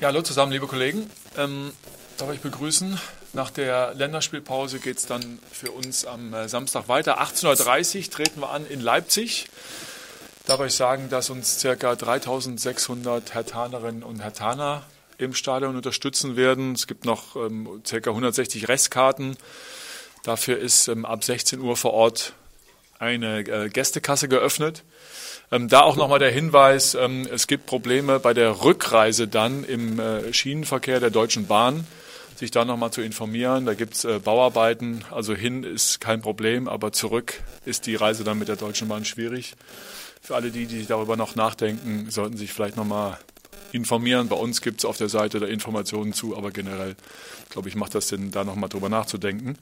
Ja, hallo zusammen, liebe Kollegen. Ähm, darf ich begrüßen. Nach der Länderspielpause geht es dann für uns am äh, Samstag weiter. 18.30 Uhr treten wir an in Leipzig. Darf ich sagen, dass uns ca. 3600 Hertanerinnen und Hertaner im Stadion unterstützen werden. Es gibt noch ähm, ca. 160 Restkarten. Dafür ist ähm, ab 16 Uhr vor Ort eine äh, Gästekasse geöffnet. Ähm, da auch nochmal der Hinweis, ähm, es gibt Probleme bei der Rückreise dann im äh, Schienenverkehr der Deutschen Bahn, sich da nochmal zu informieren. Da gibt es äh, Bauarbeiten, also hin ist kein Problem, aber zurück ist die Reise dann mit der Deutschen Bahn schwierig. Für alle die, die darüber noch nachdenken, sollten sich vielleicht nochmal informieren. Bei uns gibt es auf der Seite da Informationen zu, aber generell, glaube ich, macht das Sinn, da nochmal drüber nachzudenken.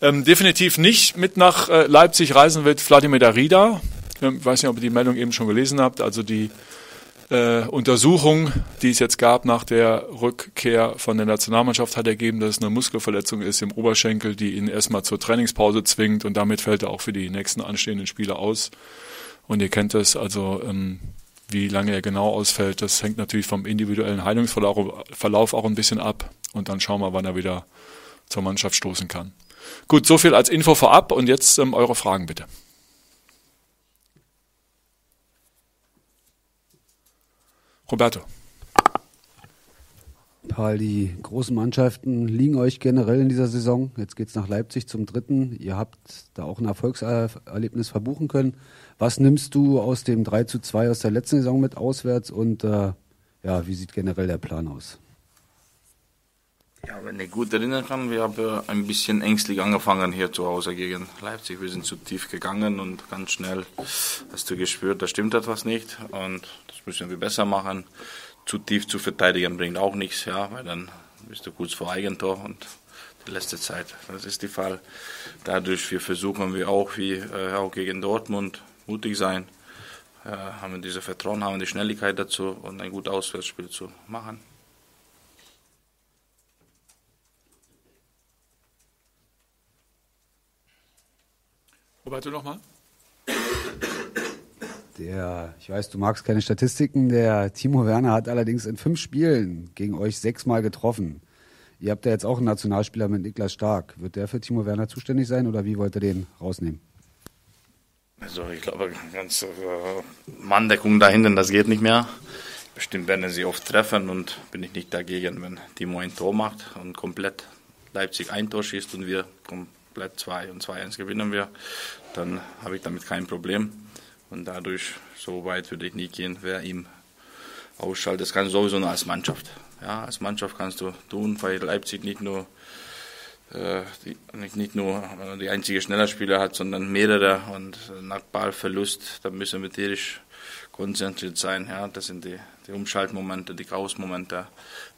Ähm, definitiv nicht mit nach äh, Leipzig reisen wird Vladimir Darida. Ich weiß nicht, ob ihr die Meldung eben schon gelesen habt. Also die äh, Untersuchung, die es jetzt gab nach der Rückkehr von der Nationalmannschaft, hat ergeben, dass es eine Muskelverletzung ist im Oberschenkel, die ihn erstmal zur Trainingspause zwingt und damit fällt er auch für die nächsten anstehenden Spiele aus. Und ihr kennt es, also ähm, wie lange er genau ausfällt, das hängt natürlich vom individuellen Heilungsverlauf auch ein bisschen ab. Und dann schauen wir, wann er wieder zur Mannschaft stoßen kann. Gut, so viel als Info vorab und jetzt ähm, eure Fragen bitte. Roberto. Paul, die großen Mannschaften liegen euch generell in dieser Saison. Jetzt geht es nach Leipzig zum dritten. Ihr habt da auch ein Erfolgserlebnis verbuchen können. Was nimmst du aus dem 3 zu 2 aus der letzten Saison mit auswärts und äh, ja, wie sieht generell der Plan aus? Ja, wenn ich gut erinnern kann, wir haben ein bisschen ängstlich angefangen hier zu Hause gegen Leipzig. Wir sind zu tief gegangen und ganz schnell hast du gespürt, da stimmt etwas nicht und das müssen wir besser machen zu tief zu verteidigen bringt auch nichts, ja, weil dann bist du kurz vor Eigentor und die letzte Zeit, das ist der Fall. Dadurch wir versuchen wir auch wie äh, auch gegen Dortmund mutig sein, äh, haben wir diese Vertrauen, haben die Schnelligkeit dazu und ein gutes Auswärtsspiel zu machen. Roberto nochmal. Der, ich weiß, du magst keine Statistiken. Der Timo Werner hat allerdings in fünf Spielen gegen euch sechsmal getroffen. Ihr habt ja jetzt auch einen Nationalspieler mit Niklas Stark. Wird der für Timo Werner zuständig sein oder wie wollt ihr den rausnehmen? Also ich glaube, ganz äh, Manndeckung da hinten, das geht nicht mehr. Bestimmt werden sie oft treffen und bin ich nicht dagegen, wenn Timo ein Tor macht und komplett Leipzig ein Tor schießt und wir komplett 2 und 2-1 gewinnen wir, dann habe ich damit kein Problem. Und dadurch, so weit würde ich nie gehen, wer ihm ausschaltet. Das kannst du sowieso nur als Mannschaft. Ja, als Mannschaft kannst du tun, weil Leipzig nicht nur äh, die, nicht, nicht nur die einzige schneller Spieler hat, sondern mehrere und nach Ballverlust, da müssen wir tierisch konzentriert sein. Ja, das sind die, die Umschaltmomente, die Chaosmomente.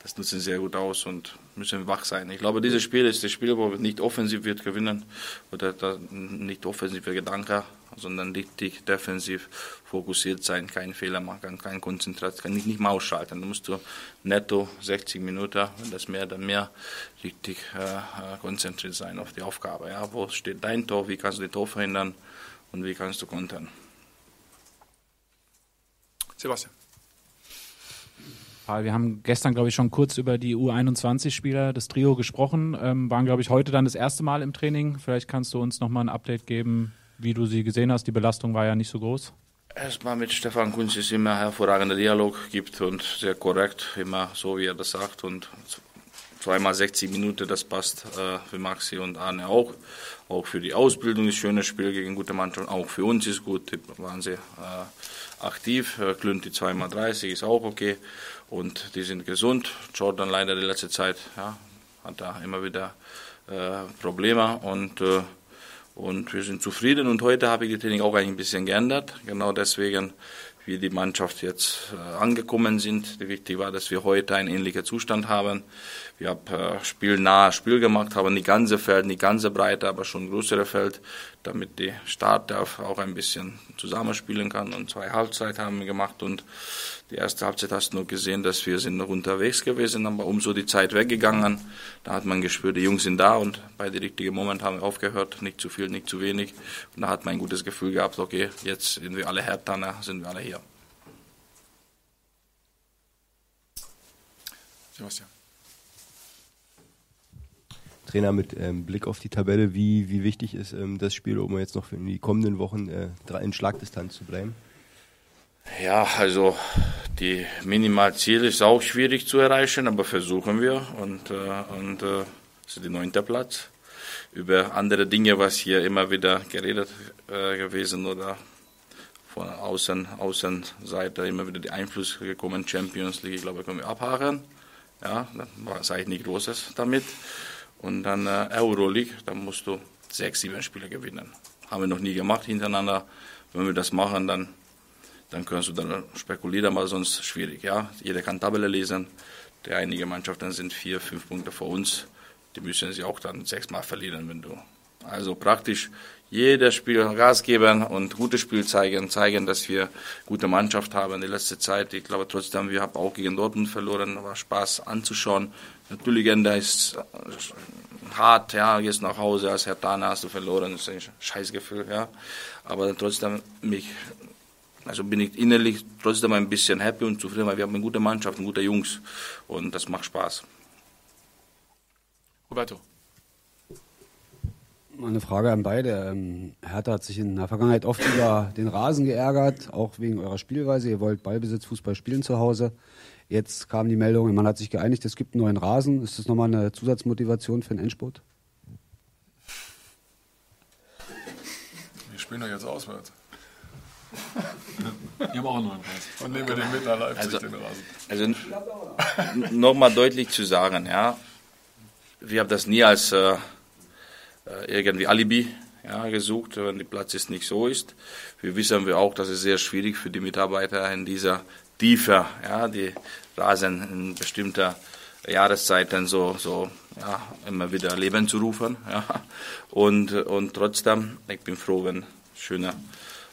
Das nutzen sehr gut aus und müssen wach sein. Ich glaube, dieses Spiel ist das Spiel, wo wir nicht offensiv wird gewinnen oder nicht offensiver Gedanke sondern richtig defensiv fokussiert sein, keinen Fehler machen, kein Konzentration, ich nicht mal ausschalten. Da musst du netto 60 Minuten, wenn das mehr, dann mehr, richtig äh, konzentriert sein auf die Aufgabe. Ja, wo steht dein Tor, wie kannst du das Tor verhindern und wie kannst du kontern. Sebastian. Wir haben gestern, glaube ich, schon kurz über die U21-Spieler des Trio gesprochen, ähm, waren, glaube ich, heute dann das erste Mal im Training. Vielleicht kannst du uns nochmal ein Update geben, wie du sie gesehen hast. Die Belastung war ja nicht so groß. Erstmal mit Stefan Kunz ist immer hervorragender Dialog gibt und sehr korrekt, immer so wie er das sagt und zweimal 60 Minuten, das passt äh, für Maxi und Arne auch. Auch für die Ausbildung ist ein schönes Spiel gegen gute Mannschaften, auch für uns ist gut, die waren sehr äh, aktiv. Äh, Klünti zweimal 30 ist auch okay und die sind gesund. Jordan leider die letzte Zeit ja, hat da immer wieder äh, Probleme und äh, und wir sind zufrieden und heute habe ich die Training auch ein bisschen geändert. Genau deswegen, wie die Mannschaft jetzt äh, angekommen sind. Wichtig war, dass wir heute einen ähnlichen Zustand haben. Wir haben äh, spielnahe Spiel gemacht, haben die ganze Feld, die ganze Breite, aber schon größere Feld, damit die Start auch ein bisschen zusammenspielen kann. Und zwei Halbzeit haben wir gemacht und die erste Halbzeit hast du nur gesehen, dass wir sind noch unterwegs gewesen, aber umso die Zeit weggegangen. Da hat man gespürt, die Jungs sind da und bei dem richtigen Moment haben wir aufgehört. Nicht zu viel, nicht zu wenig. Und da hat man ein gutes Gefühl gehabt, okay, jetzt sind wir alle Härtaner, sind wir alle hier. Sebastian. Trainer, mit ähm, Blick auf die Tabelle, wie, wie wichtig ist ähm, das Spiel, um jetzt noch für die kommenden Wochen äh, in Schlagdistanz zu bleiben? Ja, also die Minimalziel ist auch schwierig zu erreichen, aber versuchen wir und, äh, und äh, das ist der neunte Platz. Über andere Dinge, was hier immer wieder geredet äh, gewesen oder von außen, Außenseite immer wieder die Einfluss gekommen, Champions League, ich glaube, können wir abhaken. Ja, da sage ich nichts Großes damit. Und dann äh, Euroleague, da musst du sechs, sieben Spiele gewinnen. Haben wir noch nie gemacht hintereinander. Wenn wir das machen, dann, dann kannst du dann spekulieren, aber sonst schwierig. Ja? Jeder kann Tabelle lesen. Die einige Mannschaften sind vier, fünf Punkte vor uns. Die müssen sie auch dann sechsmal verlieren, wenn du. Also praktisch jedes Spiel Gas geben und gutes Spiel zeigen, zeigen, dass wir gute Mannschaft haben in der letzten Zeit. Ich glaube trotzdem, wir haben auch gegen Dortmund verloren, war Spaß anzuschauen. Natürlich, da ist hart, ja, gehst nach Hause als Herr Tana hast du verloren, das ist ein Scheißgefühl, ja. Aber trotzdem mich, also bin ich innerlich trotzdem ein bisschen happy und zufrieden, weil wir haben eine gute Mannschaft, gute Jungs und das macht Spaß. Roberto. Eine Frage an beide. Ähm, Hertha hat sich in der Vergangenheit oft über den Rasen geärgert, auch wegen eurer Spielweise. Ihr wollt Ballbesitz, Fußball spielen zu Hause. Jetzt kam die Meldung, man hat sich geeinigt, es gibt einen neuen Rasen. Ist das nochmal eine Zusatzmotivation für den Endspurt? Wir spielen doch jetzt auswärts. Wir haben auch einen neuen Rasen. Und nehmen wir den mit nach Leipzig, also, den Rasen. Also nochmal deutlich zu sagen, ja, wir haben das nie als äh, äh, irgendwie Alibi ja, gesucht, wenn die Platz ist nicht so ist. Wir wissen wir auch, dass es sehr schwierig für die Mitarbeiter in dieser Tiefe, ja, die Rasen in bestimmter Jahreszeiten so, so ja, immer wieder Leben zu rufen. Ja. Und, und trotzdem, ich bin froh, wenn schöne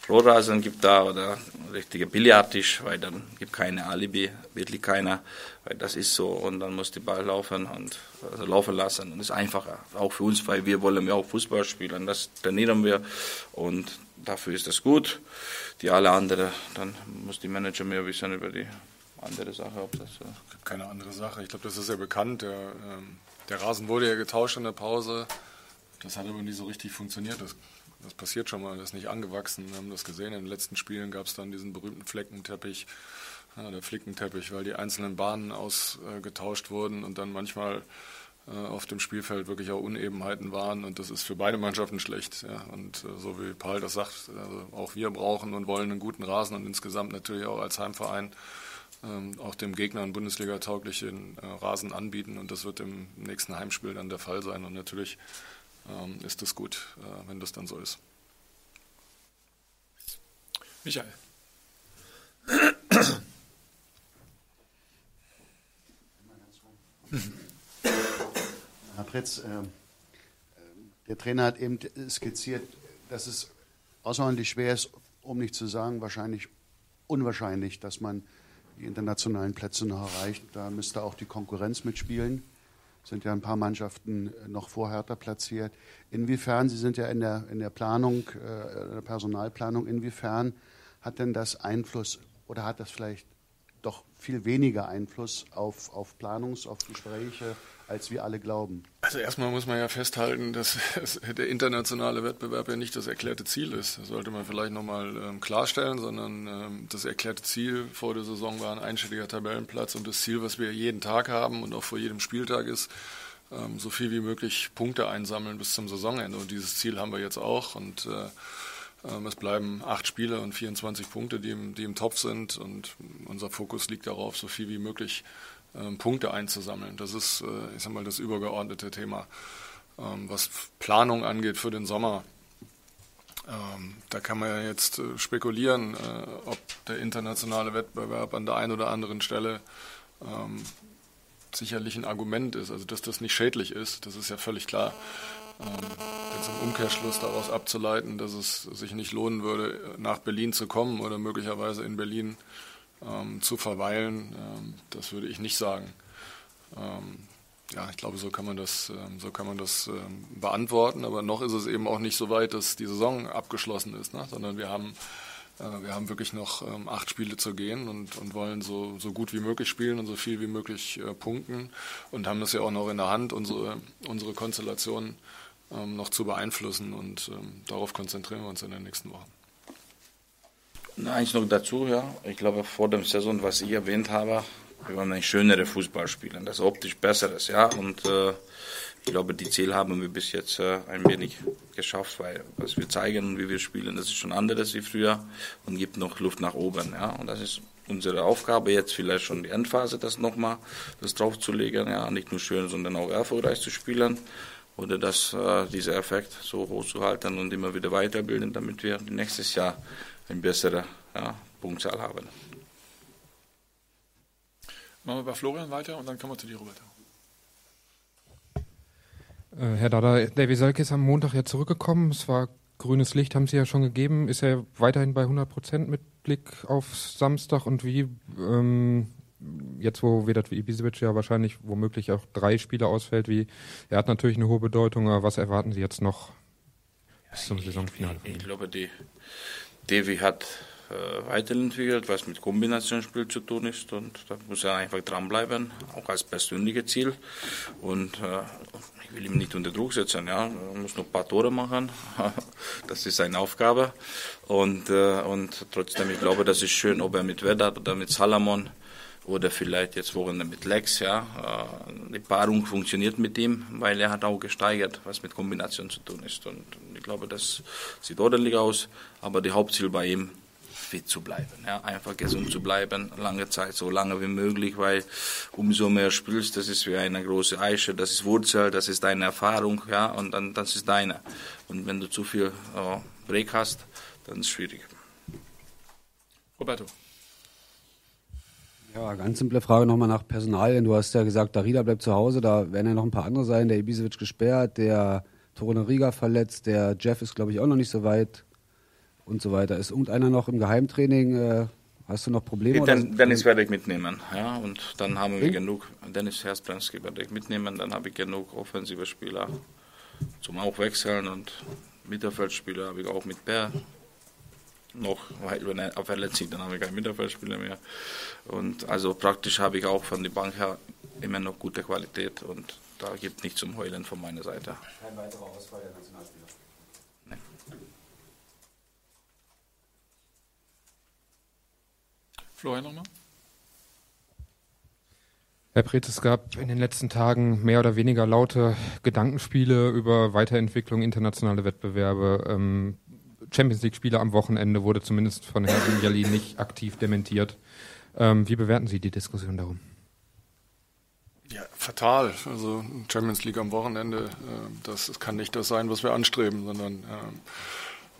Rohrasen gibt da oder richtige Billardtisch, weil dann gibt keine Alibi, wirklich keiner, weil das ist so und dann muss die Ball laufen und also laufen lassen und ist einfacher, auch für uns, weil wir wollen ja auch Fußball spielen, das trainieren wir und dafür ist das gut. Die alle andere, dann muss die Manager mehr wissen über die andere Sache, ob das. Äh gibt keine andere Sache. Ich glaube, das ist ja bekannt. Der, ähm, der Rasen wurde ja getauscht in der Pause. Das hat aber nicht so richtig funktioniert. Das das passiert schon mal, das ist nicht angewachsen. Wir haben das gesehen. In den letzten Spielen gab es dann diesen berühmten Fleckenteppich, ja, der Flickenteppich, weil die einzelnen Bahnen ausgetauscht wurden und dann manchmal äh, auf dem Spielfeld wirklich auch Unebenheiten waren. Und das ist für beide Mannschaften schlecht. Ja. Und äh, so wie Paul das sagt, also auch wir brauchen und wollen einen guten Rasen und insgesamt natürlich auch als Heimverein ähm, auch dem Gegner einen Bundesliga-tauglichen äh, Rasen anbieten. Und das wird im nächsten Heimspiel dann der Fall sein. Und natürlich ähm, ist es gut, äh, wenn das dann so ist. Michael. Herr Pretz, äh, der Trainer hat eben skizziert, dass es außerordentlich schwer ist, um nicht zu sagen, wahrscheinlich unwahrscheinlich, dass man die internationalen Plätze noch erreicht. Da müsste auch die Konkurrenz mitspielen sind ja ein paar Mannschaften äh, noch vor Hertha platziert. Inwiefern, Sie sind ja in der, in der Planung, äh, der Personalplanung, inwiefern hat denn das Einfluss oder hat das vielleicht doch viel weniger Einfluss auf, auf Planungs-, auf Gespräche, als wir alle glauben? Also erstmal muss man ja festhalten, dass der internationale Wettbewerb ja nicht das erklärte Ziel ist. Das sollte man vielleicht nochmal ähm, klarstellen, sondern ähm, das erklärte Ziel vor der Saison war ein einstelliger Tabellenplatz und das Ziel, was wir jeden Tag haben und auch vor jedem Spieltag ist, ähm, so viel wie möglich Punkte einsammeln bis zum Saisonende. Und dieses Ziel haben wir jetzt auch und äh, ähm, es bleiben acht Spiele und 24 Punkte, die im, die im Topf sind. Und unser Fokus liegt darauf, so viel wie möglich Punkte einzusammeln. Das ist, äh, ich sag mal, das übergeordnete Thema. Ähm, was Planung angeht für den Sommer, da kann man ja jetzt äh, spekulieren, äh, ob der internationale Wettbewerb an der einen oder anderen Stelle sicherlich ein Argument ist. Also, dass das nicht schädlich ist, das ist ja völlig klar. Jetzt im Umkehrschluss daraus abzuleiten, dass es sich nicht lohnen würde, nach Berlin zu kommen oder möglicherweise in Berlin ähm, zu verweilen, ähm, das würde ich nicht sagen. Ähm, ja, ich glaube, so kann man das, ähm, so kann man das ähm, beantworten. Aber noch ist es eben auch nicht so weit, dass die Saison abgeschlossen ist, ne? sondern wir haben äh, wir haben wirklich noch ähm, acht Spiele zu gehen und, und wollen so, so gut wie möglich spielen und so viel wie möglich äh, punkten und haben das ja auch noch in der Hand, unsere, unsere Konstellation ähm, noch zu beeinflussen und ähm, darauf konzentrieren wir uns in den nächsten Wochen. Eins noch dazu, ja. Ich glaube, vor dem Saison, was ich erwähnt habe, wir wollen ein schönere Fußball spielen, das optisch besseres, ja. Und äh, ich glaube, die Ziele haben wir bis jetzt äh, ein wenig geschafft, weil was wir zeigen und wie wir spielen, das ist schon anderes wie früher und gibt noch Luft nach oben, ja. Und das ist unsere Aufgabe jetzt vielleicht schon die Endphase, das nochmal, das draufzulegen, ja, nicht nur schön, sondern auch erfolgreich zu spielen oder das, äh, dieser Effekt so hoch zu halten und immer wieder weiterbilden, damit wir nächstes Jahr eine bessere ja, Punktzahl haben. Machen wir bei Florian weiter und dann kommen wir zu dir, Roberto. Äh, Herr Dada, Davy Selke ist am Montag ja zurückgekommen. Es war grünes Licht, haben Sie ja schon gegeben. Ist er weiterhin bei 100 Prozent mit Blick auf Samstag und wie ähm, jetzt, wo Vedat Ibisevic ja wahrscheinlich womöglich auch drei Spiele ausfällt, wie er hat natürlich eine hohe Bedeutung, aber was erwarten Sie jetzt noch bis zum Saisonfinale? Ich, ich glaube, die Devi hat äh, weiterentwickelt, was mit Kombinationsspiel zu tun ist und da muss er einfach dranbleiben, auch als persönliches Ziel. Und äh, ich will ihm nicht unter Druck setzen, ja, er muss noch ein paar Tore machen, das ist seine Aufgabe. Und, äh, und trotzdem, ich glaube, das ist schön, ob er mit Vedat oder mit Salamon oder vielleicht jetzt Wochenende mit Lex, ja. Äh, die Paarung funktioniert mit ihm, weil er hat auch gesteigert, was mit Kombination zu tun ist. Und ich glaube, das sieht ordentlich aus, aber die Hauptziel bei ihm fit zu bleiben, ja, einfach gesund zu bleiben, lange Zeit, so lange wie möglich, weil umso mehr spielst, das ist wie eine große Eiche, das ist Wurzel, das ist deine Erfahrung, ja, und dann das ist deine. Und wenn du zu viel äh, Break hast, dann ist es schwierig. Roberto. Ja, ganz simple Frage nochmal nach Personalien. Du hast ja gesagt, Darida bleibt zu Hause, da werden ja noch ein paar andere sein. Der Ibisevic gesperrt, der Torunariga verletzt, der Jeff ist, glaube ich, auch noch nicht so weit und so weiter. Ist irgendeiner noch im Geheimtraining? Äh, hast du noch Probleme? Den, Dennis werde ich mitnehmen, ja, und dann haben wir hm? genug. Dennis Herzbranski werde ich mitnehmen, dann habe ich genug offensive Spieler zum auch wechseln und Mittelfeldspieler habe ich auch mit Per noch, weil wenn er verletzt sich, dann habe ich keinen Mittelfeldspieler mehr. Und also praktisch habe ich auch von der Bank her immer noch gute Qualität und da gibt nichts zum Heulen von meiner Seite. Kein weiterer Ausfall der Nationalspieler. Nee. Florian nochmal? Herr Pretz, es gab in den letzten Tagen mehr oder weniger laute Gedankenspiele über Weiterentwicklung, internationale Wettbewerbe. Ähm, Champions League-Spiele am Wochenende wurde zumindest von Herrn Jali nicht aktiv dementiert. Ähm, wie bewerten Sie die Diskussion darum? Ja, fatal. Also Champions League am Wochenende, äh, das kann nicht das sein, was wir anstreben, sondern äh,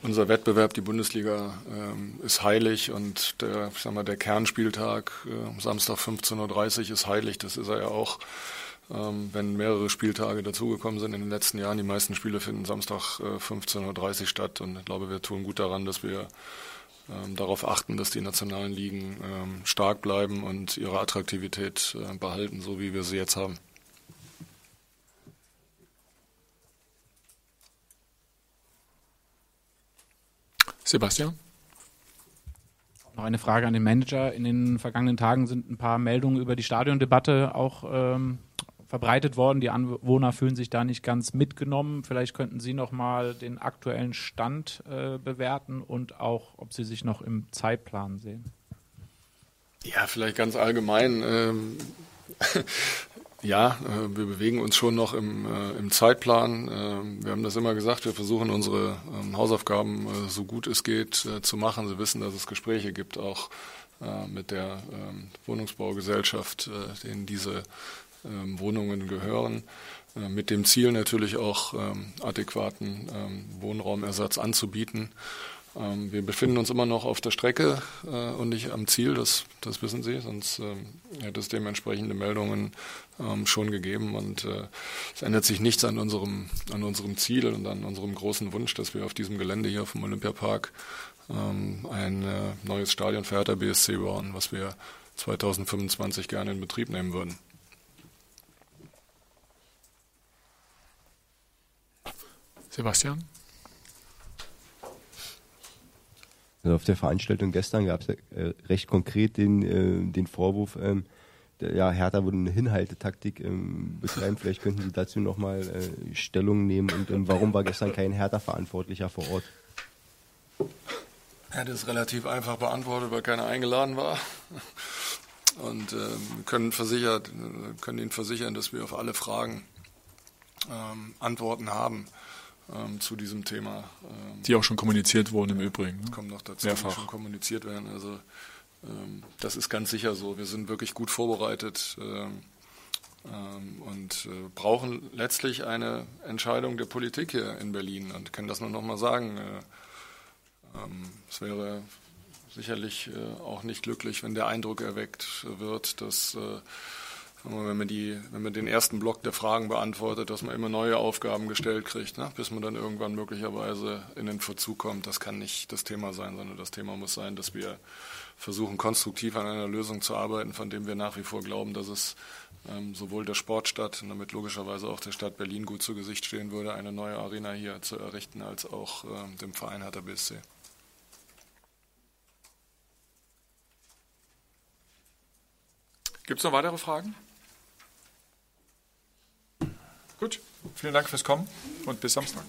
unser Wettbewerb, die Bundesliga, äh, ist heilig und der, ich sag mal, der Kernspieltag, äh, Samstag 15.30 Uhr ist heilig, das ist er ja auch ähm, wenn mehrere Spieltage dazugekommen sind in den letzten Jahren. Die meisten Spiele finden Samstag äh, 15.30 Uhr statt und ich glaube, wir tun gut daran, dass wir ähm, darauf achten, dass die nationalen Ligen ähm, stark bleiben und ihre Attraktivität äh, behalten, so wie wir sie jetzt haben. Sebastian? Noch eine Frage an den Manager. In den vergangenen Tagen sind ein paar Meldungen über die Stadiondebatte auch ähm, verbreitet worden. Die Anwohner fühlen sich da nicht ganz mitgenommen. Vielleicht könnten Sie noch mal den aktuellen Stand äh, bewerten und auch, ob Sie sich noch im Zeitplan sehen. Ja, vielleicht ganz allgemein. Ähm, ja, äh, wir bewegen uns schon noch im, äh, im Zeitplan. Äh, wir haben das immer gesagt, wir versuchen unsere ähm, Hausaufgaben äh, so gut es geht äh, zu machen. Sie wissen, dass es Gespräche gibt, auch äh, mit der ähm, Wohnungsbaugesellschaft, denen diese Wohnungen gehören, äh, mit dem Ziel natürlich auch ähm, adäquaten ähm, Wohnraumersatz anzubieten. wir befinden uns immer noch auf der Strecke äh, und nicht am Ziel, das, das wissen Sie, sonst hätte es dementsprechende Meldungen schon gegeben und äh, es ändert sich nichts an unserem, an unserem Ziel und an unserem großen Wunsch, dass wir auf diesem Gelände hier vom Olympiapark ein neues Stadion für Hertha BSC bauen, was wir 2025 gerne in Betrieb nehmen würden. Sebastian? Also auf der Veranstaltung gestern gab es äh, recht konkret den, äh, den Vorwurf, ähm, der, ja, Hertha würde eine Hinhaltetaktik ähm, betreiben. Vielleicht könnten Sie dazu nochmal äh, Stellung nehmen und ähm, warum war gestern kein Hertha-Verantwortlicher vor Ort? Ja, das ist relativ einfach beantwortet, weil keiner eingeladen war. Und äh, können, versichert, können Ihnen versichern, dass wir auf alle Fragen ähm, Antworten haben ähm, zu diesem Thema. Ähm, die auch schon kommuniziert wurden im Übrigen. Ne? Kommt noch dazu, Mehrfach. die schon kommuniziert werden. Also ähm, das ist ganz sicher so. Wir sind wirklich gut vorbereitet ähm, ähm, und äh, brauchen letztlich eine Entscheidung der Politik hier in Berlin. Und kann das nur noch mal sagen. Äh, es wäre sicherlich äh, auch nicht glücklich, wenn der Eindruck erweckt wird, dass wenn man, die, wenn man den ersten Block der Fragen beantwortet, dass man immer neue Aufgaben gestellt kriegt, ne? bis man dann irgendwann möglicherweise in den Verzug kommt. Das kann nicht das Thema sein, sondern das Thema muss sein, dass wir versuchen, konstruktiv an einer Lösung zu arbeiten, von dem wir nach wie vor glauben, dass es ähm, sowohl der Sportstadt und damit logischerweise auch der Stadt Berlin gut zu Gesicht stehen würde, eine neue Arena hier zu errichten, als auch ähm, dem Verein Hertha BSC. Gibt es noch weitere Fragen? Gut, vielen Dank fürs Kommen und bis Samstag.